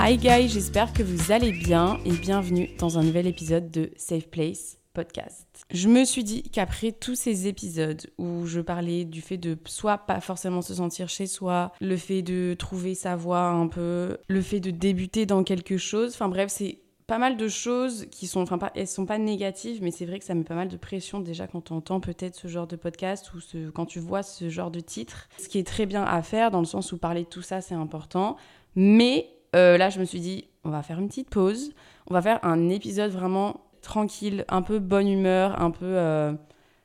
Hi guys, j'espère que vous allez bien et bienvenue dans un nouvel épisode de Safe Place Podcast. Je me suis dit qu'après tous ces épisodes où je parlais du fait de soit pas forcément se sentir chez soi, le fait de trouver sa voie un peu, le fait de débuter dans quelque chose, enfin bref, c'est pas mal de choses qui sont, enfin pas, elles sont pas négatives, mais c'est vrai que ça met pas mal de pression déjà quand on entend peut-être ce genre de podcast ou quand tu vois ce genre de titre. Ce qui est très bien à faire dans le sens où parler de tout ça c'est important, mais euh, là je me suis dit on va faire une petite pause, on va faire un épisode vraiment tranquille, un peu bonne humeur, un peu, euh,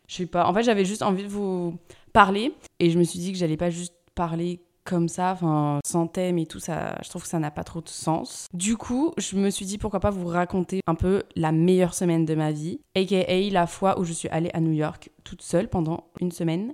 je sais pas. En fait j'avais juste envie de vous parler et je me suis dit que j'allais pas juste parler comme ça, enfin, sans thème et tout, ça, je trouve que ça n'a pas trop de sens. Du coup, je me suis dit pourquoi pas vous raconter un peu la meilleure semaine de ma vie, aka la fois où je suis allée à New York toute seule pendant une semaine.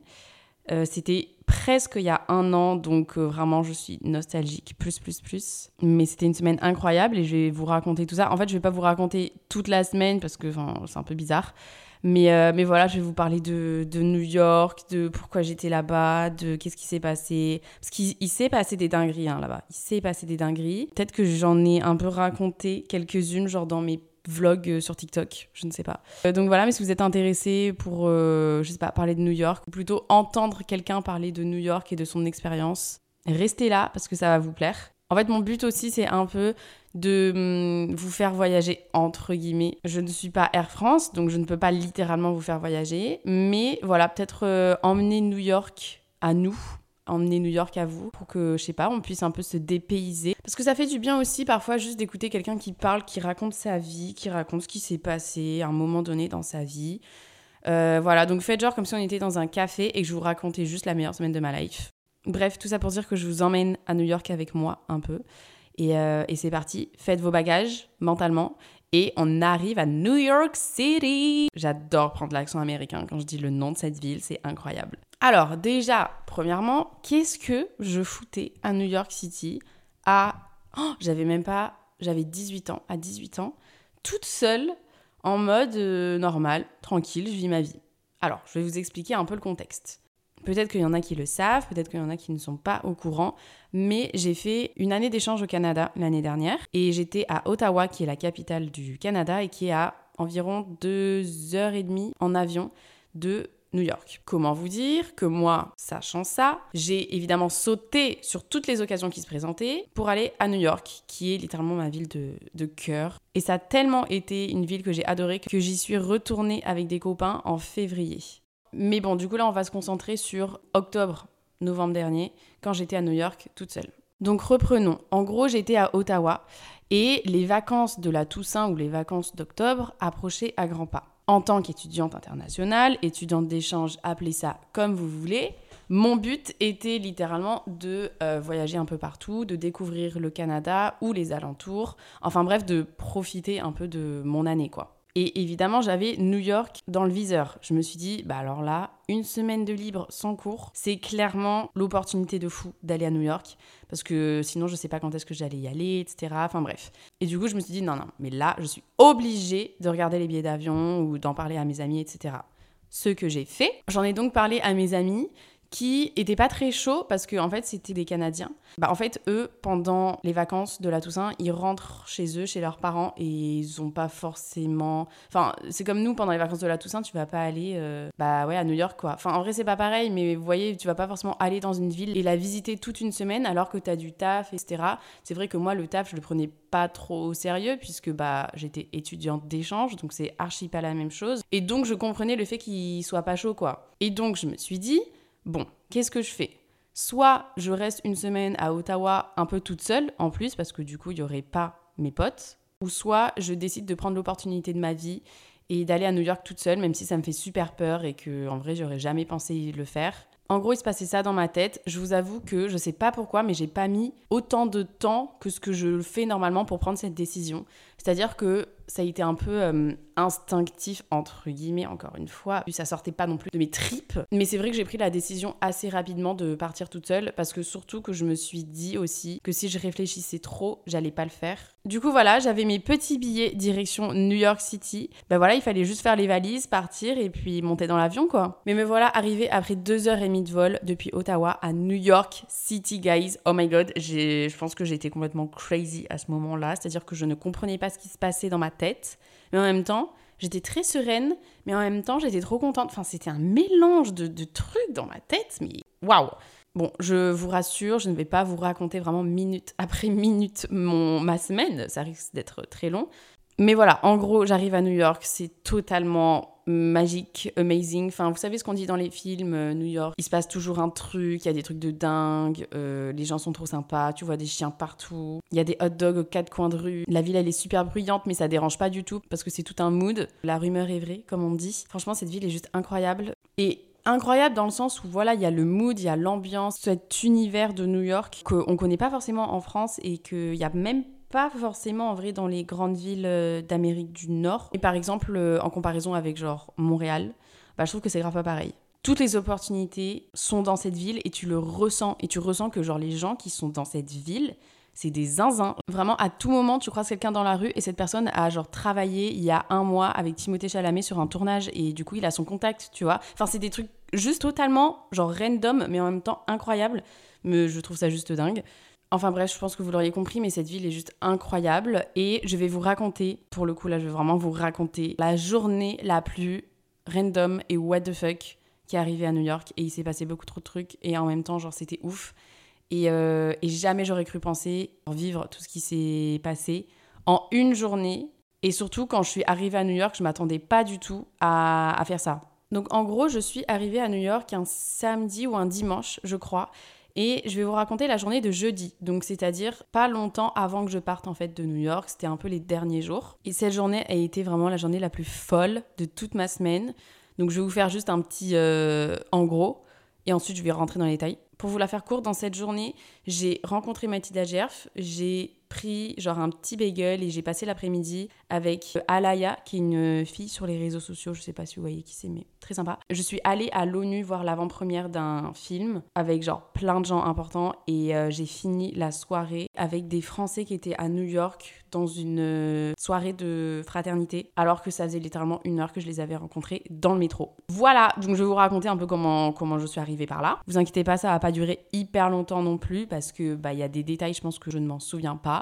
Euh, C'était presque il y a un an, donc euh, vraiment je suis nostalgique, plus, plus, plus. Mais c'était une semaine incroyable et je vais vous raconter tout ça. En fait, je vais pas vous raconter toute la semaine parce que c'est un peu bizarre. Mais, euh, mais voilà, je vais vous parler de, de New York, de pourquoi j'étais là-bas, de qu'est-ce qui s'est passé. Parce qu'il il s'est passé des dingueries hein, là-bas. Il s'est passé des dingueries. Peut-être que j'en ai un peu raconté quelques-unes, genre dans mes vlogs euh, sur TikTok, je ne sais pas. Euh, donc voilà, mais si vous êtes intéressé pour, euh, je sais pas, parler de New York, ou plutôt entendre quelqu'un parler de New York et de son expérience, restez là parce que ça va vous plaire. En fait, mon but aussi, c'est un peu de hum, vous faire voyager entre guillemets. Je ne suis pas Air France, donc je ne peux pas littéralement vous faire voyager, mais voilà, peut-être euh, emmener New York à nous, emmener New York à vous pour que je sais pas, on puisse un peu se dépayser parce que ça fait du bien aussi parfois juste d'écouter quelqu'un qui parle, qui raconte sa vie, qui raconte ce qui s'est passé à un moment donné dans sa vie. Euh, voilà, donc faites genre comme si on était dans un café et que je vous racontais juste la meilleure semaine de ma life. Bref, tout ça pour dire que je vous emmène à New York avec moi un peu. Et, euh, et c'est parti, faites vos bagages mentalement et on arrive à New York City. J'adore prendre l'accent américain quand je dis le nom de cette ville, c'est incroyable. Alors déjà, premièrement, qu'est-ce que je foutais à New York City à... Oh, j'avais même pas... J'avais 18 ans, à 18 ans, toute seule, en mode euh, normal, tranquille, je vis ma vie. Alors, je vais vous expliquer un peu le contexte. Peut-être qu'il y en a qui le savent, peut-être qu'il y en a qui ne sont pas au courant, mais j'ai fait une année d'échange au Canada l'année dernière et j'étais à Ottawa, qui est la capitale du Canada et qui est à environ deux heures et demie en avion de New York. Comment vous dire que moi, sachant ça, j'ai évidemment sauté sur toutes les occasions qui se présentaient pour aller à New York, qui est littéralement ma ville de, de cœur. Et ça a tellement été une ville que j'ai adorée que j'y suis retournée avec des copains en février. Mais bon, du coup, là, on va se concentrer sur octobre, novembre dernier, quand j'étais à New York toute seule. Donc reprenons. En gros, j'étais à Ottawa et les vacances de la Toussaint ou les vacances d'octobre approchaient à grands pas. En tant qu'étudiante internationale, étudiante d'échange, appelez ça comme vous voulez, mon but était littéralement de euh, voyager un peu partout, de découvrir le Canada ou les alentours, enfin bref, de profiter un peu de mon année quoi. Et évidemment, j'avais New York dans le viseur. Je me suis dit, bah alors là, une semaine de libre sans cours, c'est clairement l'opportunité de fou d'aller à New York. Parce que sinon, je sais pas quand est-ce que j'allais y aller, etc. Enfin bref. Et du coup, je me suis dit, non, non, mais là, je suis obligée de regarder les billets d'avion ou d'en parler à mes amis, etc. Ce que j'ai fait. J'en ai donc parlé à mes amis qui étaient pas très chauds parce que en fait c'était des Canadiens. Bah en fait eux pendant les vacances de la Toussaint ils rentrent chez eux chez leurs parents et ils ont pas forcément. Enfin c'est comme nous pendant les vacances de la Toussaint tu vas pas aller euh, bah ouais à New York quoi. Enfin en vrai c'est pas pareil mais vous voyez tu vas pas forcément aller dans une ville et la visiter toute une semaine alors que tu as du taf etc. C'est vrai que moi le taf je le prenais pas trop au sérieux puisque bah j'étais étudiante d'échange donc c'est archi pas la même chose et donc je comprenais le fait qu'ils soient pas chauds quoi. Et donc je me suis dit Bon, qu'est-ce que je fais? Soit je reste une semaine à Ottawa un peu toute seule, en plus, parce que du coup, il n'y aurait pas mes potes. Ou soit je décide de prendre l'opportunité de ma vie et d'aller à New York toute seule, même si ça me fait super peur et que en vrai, j'aurais jamais pensé le faire. En gros, il se passait ça dans ma tête. Je vous avoue que je sais pas pourquoi, mais j'ai pas mis autant de temps que ce que je fais normalement pour prendre cette décision. C'est-à-dire que ça a été un peu euh, instinctif, entre guillemets, encore une fois. Ça sortait pas non plus de mes tripes. Mais c'est vrai que j'ai pris la décision assez rapidement de partir toute seule parce que surtout que je me suis dit aussi que si je réfléchissais trop, j'allais pas le faire. Du coup, voilà, j'avais mes petits billets direction New York City. Ben voilà, il fallait juste faire les valises, partir et puis monter dans l'avion, quoi. Mais me voilà arrivé après deux heures et demie de vol depuis Ottawa à New York City, guys. Oh my god, je pense que j'étais complètement crazy à ce moment-là. C'est-à-dire que je ne comprenais pas ce qui se passait dans ma tête. Mais en même temps, j'étais très sereine, mais en même temps, j'étais trop contente. Enfin, c'était un mélange de, trucs dans ma tête, mais waouh! Bon, je vous rassure, je ne vais pas vous raconter vraiment minute après minute mon, ma semaine, ça risque d'être très long. Mais voilà, en gros, j'arrive à New York, c'est totalement magique, amazing. Enfin, vous savez ce qu'on dit dans les films, euh, New York, il se passe toujours un truc, il y a des trucs de dingue, euh, les gens sont trop sympas, tu vois des chiens partout, il y a des hot dogs aux quatre coins de rue. La ville, elle est super bruyante, mais ça dérange pas du tout parce que c'est tout un mood. La rumeur est vraie, comme on dit. Franchement, cette ville est juste incroyable. Et incroyable dans le sens où voilà, il y a le mood, il y a l'ambiance, cet univers de New York qu'on connaît pas forcément en France et qu'il y a même pas forcément en vrai dans les grandes villes euh, d'Amérique du Nord. Et par exemple, euh, en comparaison avec genre Montréal, bah, je trouve que c'est grave pas pareil. Toutes les opportunités sont dans cette ville et tu le ressens. Et tu ressens que genre les gens qui sont dans cette ville, c'est des zinzins. Vraiment, à tout moment, tu croises quelqu'un dans la rue et cette personne a genre travaillé il y a un mois avec Timothée Chalamet sur un tournage et du coup, il a son contact, tu vois. Enfin, c'est des trucs juste totalement genre random, mais en même temps incroyable. Mais je trouve ça juste dingue. Enfin bref, je pense que vous l'auriez compris, mais cette ville est juste incroyable. Et je vais vous raconter, pour le coup là, je vais vraiment vous raconter la journée la plus random et what the fuck qui est arrivée à New York. Et il s'est passé beaucoup trop de trucs. Et en même temps, genre, c'était ouf. Et, euh, jamais j'aurais cru penser vivre tout ce qui s'est passé en une journée. Et surtout, quand je suis arrivée à New York, je m'attendais pas du tout à, à faire ça. Donc en gros, je suis arrivée à New York un samedi ou un dimanche, je crois. Et je vais vous raconter la journée de jeudi, donc c'est-à-dire pas longtemps avant que je parte en fait de New York, c'était un peu les derniers jours. Et cette journée a été vraiment la journée la plus folle de toute ma semaine. Donc je vais vous faire juste un petit euh, en gros, et ensuite je vais rentrer dans les détails. Pour vous la faire courte, dans cette journée, j'ai rencontré Mathilda Gerf, j'ai pris genre un petit bagel et j'ai passé l'après-midi avec Alaya, qui est une fille sur les réseaux sociaux, je sais pas si vous voyez qui c'est, mais très sympa. Je suis allée à l'ONU voir l'avant-première d'un film avec genre plein de gens importants et euh, j'ai fini la soirée avec des Français qui étaient à New York dans une euh, soirée de fraternité alors que ça faisait littéralement une heure que je les avais rencontrés dans le métro. Voilà, donc je vais vous raconter un peu comment, comment je suis arrivée par là. Vous inquiétez pas, ça va pas durer hyper longtemps non plus parce que bah il y a des détails je pense que je ne m'en souviens pas.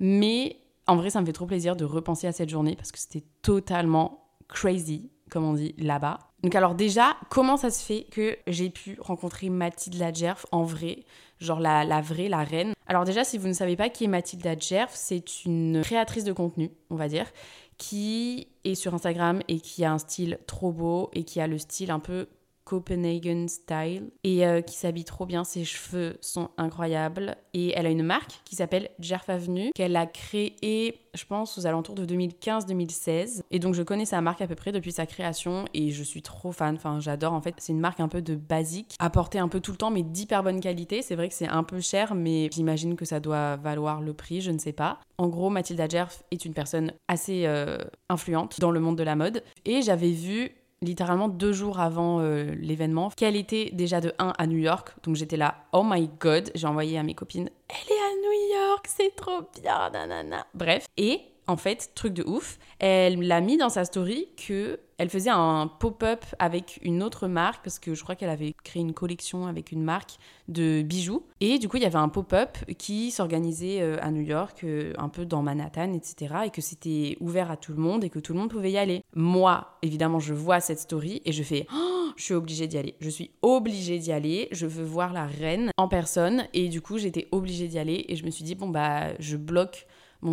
Mais en vrai, ça me fait trop plaisir de repenser à cette journée parce que c'était totalement crazy, comme on dit là-bas. Donc alors déjà, comment ça se fait que j'ai pu rencontrer Mathilde Ladjerf en vrai, genre la, vraie, la reine. Alors déjà, si vous ne savez pas qui est Mathilde Ladjerf, c'est une créatrice de contenu, on va dire, qui est sur Instagram et qui a un style trop beau et qui a le style un peu Copenhagen Style et euh, qui s'habille trop bien. Ses cheveux sont incroyables. Et elle a une marque qui s'appelle Jerf Avenue qu'elle a créée, je pense, aux alentours de 2015-2016. Et donc je connais sa marque à peu près depuis sa création et je suis trop fan. Enfin, j'adore. En fait, c'est une marque un peu de basique, apportée un peu tout le temps, mais d'hyper bonne qualité. C'est vrai que c'est un peu cher, mais j'imagine que ça doit valoir le prix, je ne sais pas. En gros, Mathilda Jerf est une personne assez euh, influente dans le monde de la mode. Et j'avais vu littéralement deux jours avant euh, l'événement, qu'elle était déjà de 1 à New York. Donc j'étais là, oh my god, j'ai envoyé à mes copines, elle est à New York, c'est trop bien, nanana. Bref, et en fait, truc de ouf, elle l'a mis dans sa story que elle faisait un pop-up avec une autre marque parce que je crois qu'elle avait créé une collection avec une marque de bijoux. Et du coup il y avait un pop-up qui s'organisait euh, à New York euh, un peu dans Manhattan etc et que c'était ouvert à tout le monde et que tout le monde pouvait y aller. Moi évidemment je vois cette story et je fais oh, je suis obligée d'y aller. Je suis obligée d'y aller. Je veux voir la reine en personne. Et du coup j'étais obligée d'y aller et je me suis dit bon bah je bloque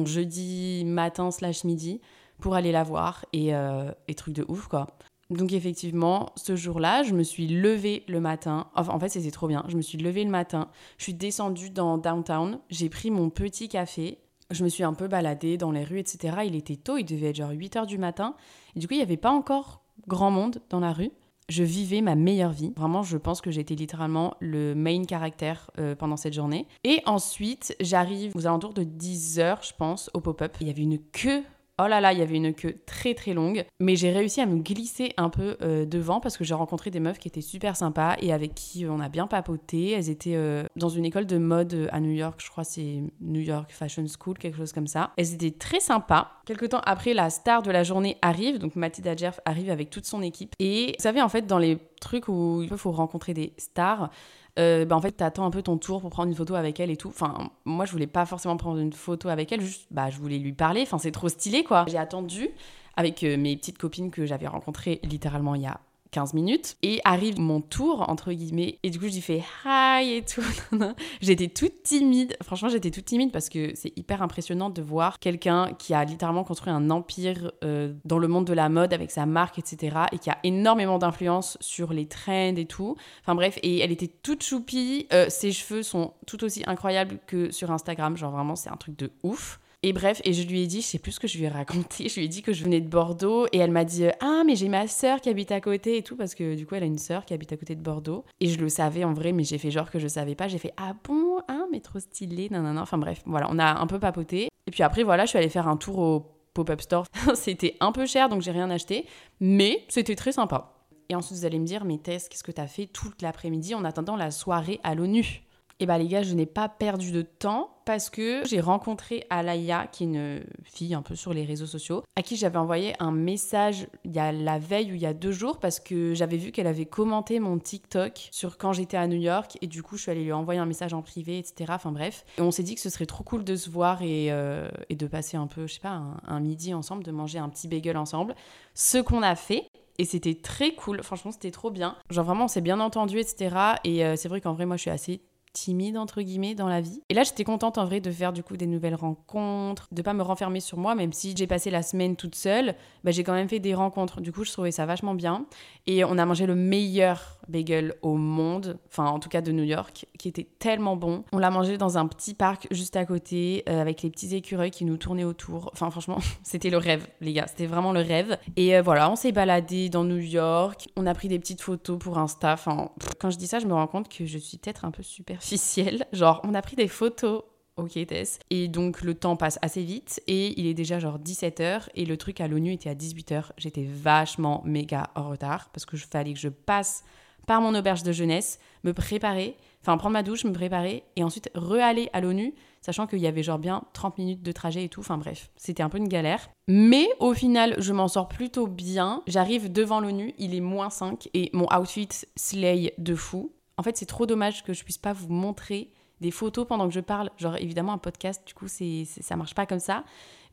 jeudi matin slash midi pour aller la voir et, euh, et truc de ouf quoi. Donc effectivement, ce jour-là, je me suis levée le matin. En fait, c'était trop bien. Je me suis levée le matin. Je suis descendue dans downtown. J'ai pris mon petit café. Je me suis un peu baladée dans les rues, etc. Il était tôt. Il devait être genre 8 heures du matin. Et du coup, il n'y avait pas encore grand monde dans la rue. Je vivais ma meilleure vie. Vraiment, je pense que j'étais littéralement le main caractère euh, pendant cette journée. Et ensuite, j'arrive aux alentours de 10 heures, je pense, au pop-up. Il y avait une queue Oh là là, il y avait une queue très très longue, mais j'ai réussi à me glisser un peu euh, devant parce que j'ai rencontré des meufs qui étaient super sympas et avec qui on a bien papoté. Elles étaient euh, dans une école de mode euh, à New York, je crois c'est New York Fashion School, quelque chose comme ça. Elles étaient très sympas. Quelque temps après, la star de la journée arrive, donc Mathilda Jerf arrive avec toute son équipe. Et vous savez, en fait, dans les trucs où il faut rencontrer des stars, euh, bah, en fait, t'attends un peu ton tour pour prendre une photo avec elle et tout. Enfin, moi, je voulais pas forcément prendre une photo avec elle, juste, bah, je voulais lui parler. Enfin, c'est trop stylé, quoi. J'ai attendu avec euh, mes petites copines que j'avais rencontrées littéralement il y a 15 minutes et arrive mon tour entre guillemets et du coup je fais hi et tout j'étais toute timide. Franchement j'étais toute timide parce que c'est hyper impressionnant de voir quelqu'un qui a littéralement construit un empire euh, dans le monde de la mode avec sa marque etc et qui a énormément d'influence sur les trends et tout. Enfin bref et elle était toute choupie. Euh, ses cheveux sont tout aussi incroyables que sur Instagram. Genre vraiment c'est un truc de ouf et bref, et je lui ai dit, je sais plus ce que je lui ai raconté, je lui ai dit que je venais de Bordeaux et elle m'a dit Ah, mais j'ai ma sœur qui habite à côté et tout, parce que du coup, elle a une sœur qui habite à côté de Bordeaux. Et je le savais en vrai, mais j'ai fait genre que je savais pas. J'ai fait Ah bon, hein, mais trop stylé, non, non, non. Enfin bref, voilà, on a un peu papoté. Et puis après, voilà, je suis allée faire un tour au pop-up store. c'était un peu cher, donc j'ai rien acheté, mais c'était très sympa. Et ensuite, vous allez me dire, mais Tess, qu'est-ce que t'as fait toute l'après-midi en attendant la soirée à l'ONU? Et bah les gars, je n'ai pas perdu de temps parce que j'ai rencontré Alaya, qui est une fille un peu sur les réseaux sociaux, à qui j'avais envoyé un message il y a la veille ou il y a deux jours parce que j'avais vu qu'elle avait commenté mon TikTok sur quand j'étais à New York et du coup je suis allée lui envoyer un message en privé, etc. Enfin bref. Et on s'est dit que ce serait trop cool de se voir et, euh, de passer un peu, je sais pas, un, un midi ensemble, de manger un petit bagel ensemble. Ce qu'on a fait. Et c'était très cool, franchement c'était trop bien. Genre vraiment on s'est bien entendu, etc. Et euh, c'est vrai qu'en vrai moi je suis assez timide entre guillemets dans la vie. Et là, j'étais contente en vrai de faire du coup des nouvelles rencontres, de pas me renfermer sur moi, même si j'ai passé la semaine toute seule, bah, j'ai quand même fait des rencontres. Du coup, je trouvais ça vachement bien. Et on a mangé le meilleur bagel au monde, enfin en tout cas de New York, qui était tellement bon. On l'a mangé dans un petit parc juste à côté, euh, avec les petits écureuils qui nous tournaient autour. Enfin franchement, c'était le rêve, les gars, c'était vraiment le rêve. Et euh, voilà, on s'est baladé dans New York, on a pris des petites photos pour Insta. Enfin, quand je dis ça, je me rends compte que je suis peut-être un peu superficielle. Genre, on a pris des photos Ok Tess. Et donc le temps passe assez vite et il est déjà genre 17h et le truc à l'ONU était à 18h. J'étais vachement méga en retard parce que je fallait que je passe par mon auberge de jeunesse, me préparer, enfin prendre ma douche, me préparer et ensuite re-aller à l'ONU, sachant qu'il y avait genre bien 30 minutes de trajet et tout. Enfin bref, c'était un peu une galère. Mais au final, je m'en sors plutôt bien. J'arrive devant l'ONU, il est moins 5 et mon outfit slay de fou. En fait, c'est trop dommage que je puisse pas vous montrer des photos pendant que je parle. Genre, évidemment, un podcast, du coup, c'est, ça marche pas comme ça.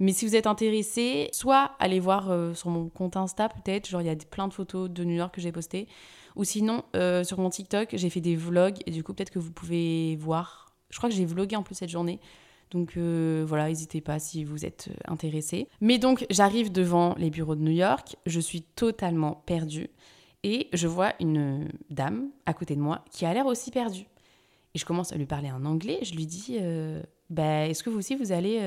Mais si vous êtes intéressé, soit allez voir euh, sur mon compte Insta, peut-être. Genre, il y a plein de photos de New York que j'ai postées. Ou sinon, euh, sur mon TikTok, j'ai fait des vlogs et du coup, peut-être que vous pouvez voir. Je crois que j'ai vlogué en plus cette journée. Donc euh, voilà, n'hésitez pas si vous êtes euh, intéressé. Mais donc, j'arrive devant les bureaux de New York, je suis totalement perdue. Et je vois une dame à côté de moi qui a l'air aussi perdue. Et je commence à lui parler en anglais. Je lui dis euh, bah, Est-ce que vous aussi, vous allez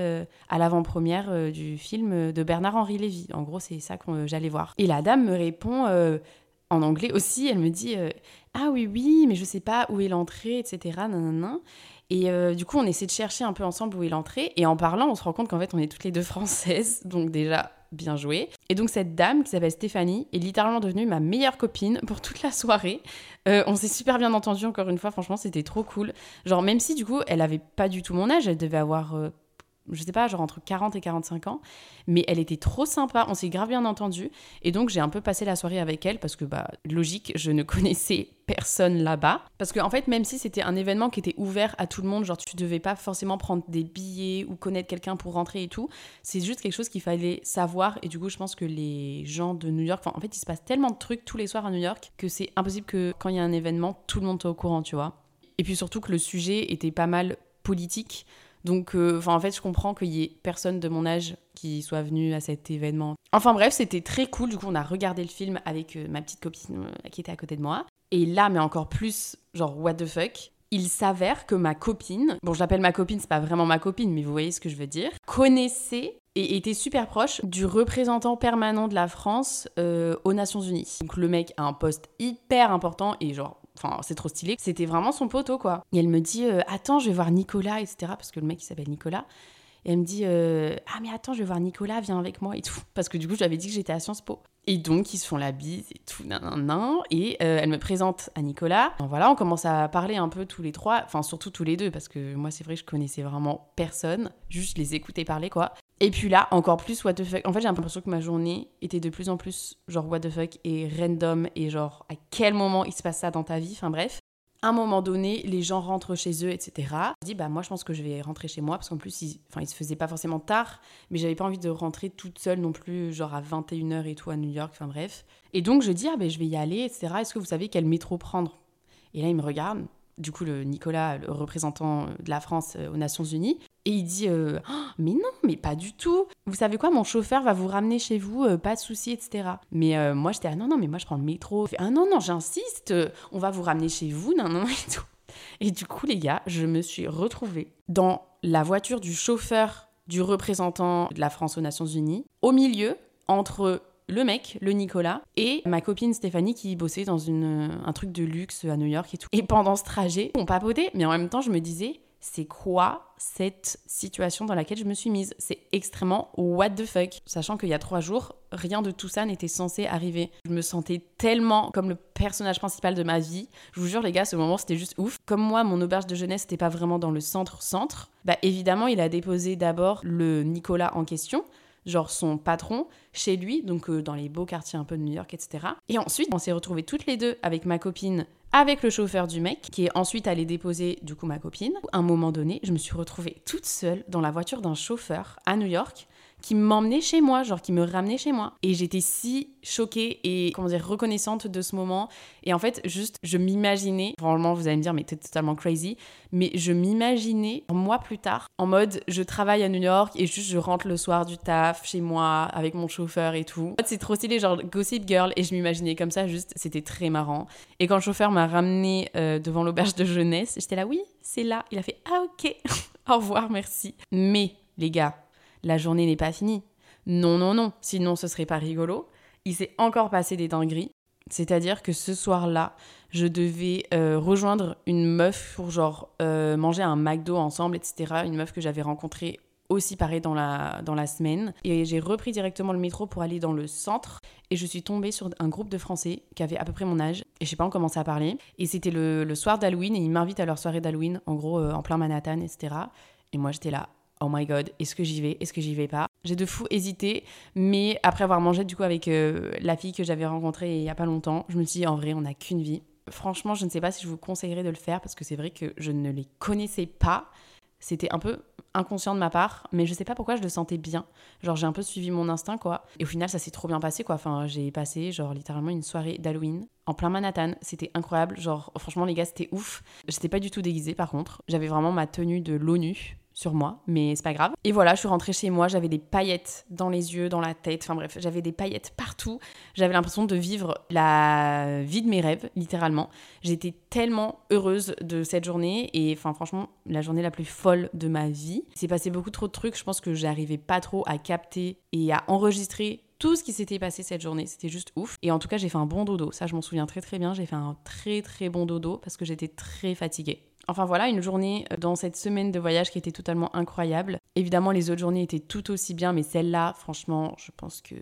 à l'avant-première du film de Bernard-Henri Lévy? En gros, c'est ça que j'allais voir. Et la dame me répond anglais aussi. Elle me dit Ah oui, oui, mais je sais pas où est l'entrée, etc. Nan, Et du coup, on essaie de chercher un peu ensemble où est l'entrée. Et en parlant, on se rend compte qu'en fait, on est toutes les deux françaises. Donc, déjà, bien joué. Et donc cette dame qui s'appelle Stéphanie est littéralement devenue ma meilleure copine pour toute la soirée. Euh, on s'est super bien entendu encore une fois, franchement c'était trop cool. Genre même si du coup elle avait pas du tout mon âge, elle devait avoir euh, je sais pas, genre entre 40 et 45 ans. Mais elle était trop sympa, on s'est grave bien entendu. Et donc j'ai un peu passé la soirée avec elle parce que, bah, logique, je ne connaissais personne là-bas. Parce qu'en en fait, même si c'était un événement qui était ouvert à tout le monde, genre tu devais pas forcément prendre des billets ou connaître quelqu'un pour rentrer et tout, c'est juste quelque chose qu'il fallait savoir. Et du coup, je pense que les gens de New York, en fait, il se passe tellement de trucs tous les soirs à New York que c'est impossible que quand il y a un événement, tout le monde soit au courant, tu vois. Et puis surtout que le sujet était pas mal politique. Donc, euh, en fait, je comprends qu'il y ait personne de mon âge qui soit venu à cet événement. Enfin bref, c'était très cool. Du coup, on a regardé le film avec euh, ma petite copine euh, qui était à côté de moi. Et là, mais encore plus, genre, what the fuck il s'avère que ma copine, bon, je l'appelle ma copine, c'est pas vraiment ma copine, mais vous voyez ce que je veux dire, connaissait et était super proche du représentant permanent de la France aux Nations Unies. Donc le mec a un poste hyper important et genre Enfin, c'est trop stylé. C'était vraiment son poteau, quoi. Et elle me dit euh, Attends, je vais voir Nicolas, etc. Parce que le mec, il s'appelle Nicolas. Et elle me dit euh, Ah, mais attends, je vais voir Nicolas, viens avec moi et tout. Parce que du coup, j'avais dit que j'étais à Sciences Po. Et donc, ils se font la bise et tout, nan, nan. Et euh, elle me présente à Nicolas. voilà, on commence à parler un peu tous les trois, enfin, surtout tous les deux, parce que moi, c'est vrai, je connaissais vraiment personne. Juste les écouter parler, quoi. Et puis là, encore plus what the fuck. En fait, j'ai l'impression que ma journée était de plus en plus genre what the fuck et random et genre à quel moment il se passe ça dans ta vie. Enfin bref. Un moment donné, les gens rentrent chez eux, etc. Je dis, bah moi je pense que je vais rentrer chez moi parce qu'en plus, il, enfin, il se faisait pas forcément tard, mais j'avais pas envie de rentrer toute seule non plus, genre à 21h et tout à New York, enfin bref. Et donc je dis, ah ben je vais y aller, etc. Est-ce que vous savez quel métro prendre? Et là, il me regarde, du coup le Nicolas, le représentant de la France euh, aux Nations Unies, et il dit euh, oh, mais non, mais pas du tout. Vous savez quoi, mon chauffeur va vous ramener chez vous, euh, pas de souci, etc. Mais moi j'étais ah non non, mais moi je prends le métro. ah non non, j'insiste, on va vous ramener chez vous, non non et tout. Et du coup les gars, je me suis retrouvée dans la voiture du chauffeur du représentant de la France aux Nations Unies, au milieu entre le mec, le Nicolas, et ma copine Stéphanie qui bossait dans une, un truc de luxe à New York et tout. Et pendant ce trajet, on papotait, mais en même temps, je me disais, c'est quoi cette situation dans laquelle je me suis mise? C'est extrêmement what the fuck. Sachant qu'il y a trois jours, rien de tout ça n'était censé arriver. Je me sentais tellement comme le personnage principal de ma vie. Je vous jure, les gars, ce moment, c'était juste ouf. Comme moi, mon auberge de jeunesse n'était pas vraiment dans le centre-centre, bah évidemment, il a déposé d'abord le Nicolas en question genre son patron, chez lui, donc euh, dans les beaux quartiers un peu de New York, etc. Et ensuite, on s'est retrouvés toutes les deux avec ma copine, avec le chauffeur du mec, qui est ensuite allé déposer du coup ma copine. À un moment donné, je me suis retrouvée toute seule dans la voiture d'un chauffeur à New York qui m'emmenait chez moi, genre qui me ramenait chez moi. Et j'étais si choquée et, comment dire, reconnaissante de ce moment. Et en fait, juste, je m'imaginais, vraiment, vous allez me dire, mais t'es totalement crazy, mais je m'imaginais, moi plus tard, en mode, je travaille à New York et juste, je rentre le soir du taf chez moi avec mon chauffeur et tout. C'est trop stylé, genre Gossip Girl, et je m'imaginais comme ça, juste, c'était très marrant. Et quand le chauffeur m'a ramené euh, devant l'auberge de jeunesse, j'étais là, oui, c'est là. Il a fait, ah ok, au revoir, merci. Mais, les gars, la journée n'est pas finie. Non, non, non, sinon ce serait pas rigolo. Il s'est encore passé des dingueries. C'est-à-dire que ce soir-là, je devais euh, rejoindre une meuf pour genre euh, manger un McDo ensemble, etc. Une meuf que j'avais rencontrée aussi pareil dans la, dans la semaine. Et j'ai repris directement le métro pour aller dans le centre. Et je suis tombée sur un groupe de Français qui avait à peu près mon âge. Et je sais pas, on commençait à parler. Et c'était le, soir d'Halloween. Et ils m'invitent à leur soirée d'Halloween, en gros, euh, en plein Manhattan, etc. Et moi, j'étais là, oh my god, est-ce que j'y vais, est-ce que j'y vais pas? J'ai de fou hésité, mais après avoir mangé du coup avec euh, la fille que j'avais rencontrée il y a pas longtemps, je me suis dit en vrai, on n'a qu'une vie. Franchement, je ne sais pas si je vous conseillerais de le faire parce que c'est vrai que je ne les connaissais pas. C'était un peu inconscient de ma part, mais je sais pas pourquoi je le sentais bien. Genre j'ai un peu suivi mon instinct quoi. Et au final ça s'est trop bien passé quoi. Enfin j'ai passé genre littéralement une soirée d'Halloween en plein Manhattan. C'était incroyable. Genre franchement les gars c'était ouf. J'étais pas du tout déguisée par contre. J'avais vraiment ma tenue de l'ONU sur moi, mais c'est pas grave. Et voilà, je suis rentrée chez moi, j'avais des paillettes dans les yeux, dans la tête, enfin bref, j'avais des paillettes partout. J'avais l'impression de vivre la vie de mes rêves, littéralement. J'étais tellement heureuse de cette journée et enfin franchement, la journée la plus folle de ma vie. Il s'est passé beaucoup trop de trucs, je pense que j'arrivais pas trop à capter et à enregistrer tout ce qui s'était passé cette journée. C'était juste ouf. Et en tout cas, j'ai fait un bon dodo. Ça, je m'en souviens très très bien. J'ai fait un très très bon dodo parce que j'étais très fatiguée. Enfin voilà, une journée euh, dans cette semaine de voyage qui était totalement incroyable. Évidemment, les autres journées étaient tout aussi bien, mais celle-là, franchement, je pense que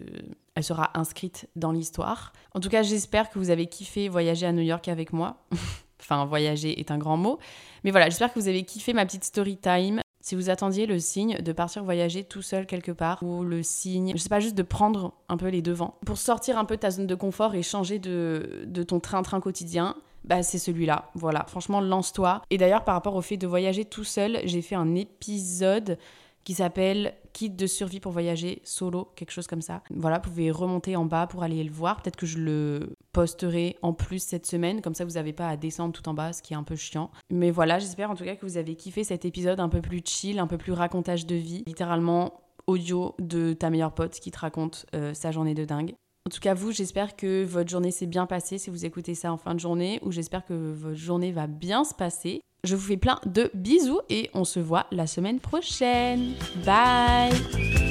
elle sera inscrite dans l'histoire. En tout cas, j'espère que vous avez kiffé voyager à New York avec moi. enfin, voyager est un grand mot. Mais voilà, j'espère que vous avez kiffé ma petite story time. Si vous attendiez le signe de partir voyager tout seul quelque part, ou le signe, je sais pas, juste de prendre un peu les devants, pour sortir un peu de ta zone de confort et changer de, de ton train-train quotidien, bah c'est celui-là. Voilà, franchement, lance-toi. Et d'ailleurs, par rapport au fait de voyager tout seul, j'ai fait un épisode qui s'appelle Kit de survie pour voyager solo, quelque chose comme ça. Voilà, vous pouvez remonter en bas pour aller le voir. Peut-être que je le posterai en plus cette semaine, comme ça vous n'avez pas à descendre tout en bas, ce qui est un peu chiant. Mais voilà, j'espère en tout cas que vous avez kiffé cet épisode un peu plus chill, un peu plus racontage de vie. Littéralement audio de ta meilleure pote qui te raconte euh, sa journée de dingue. En tout cas, vous, j'espère que votre journée s'est bien passée si vous écoutez ça en fin de journée, ou j'espère que votre journée va bien se passer. Je vous fais plein de bisous et on se voit la semaine prochaine. Bye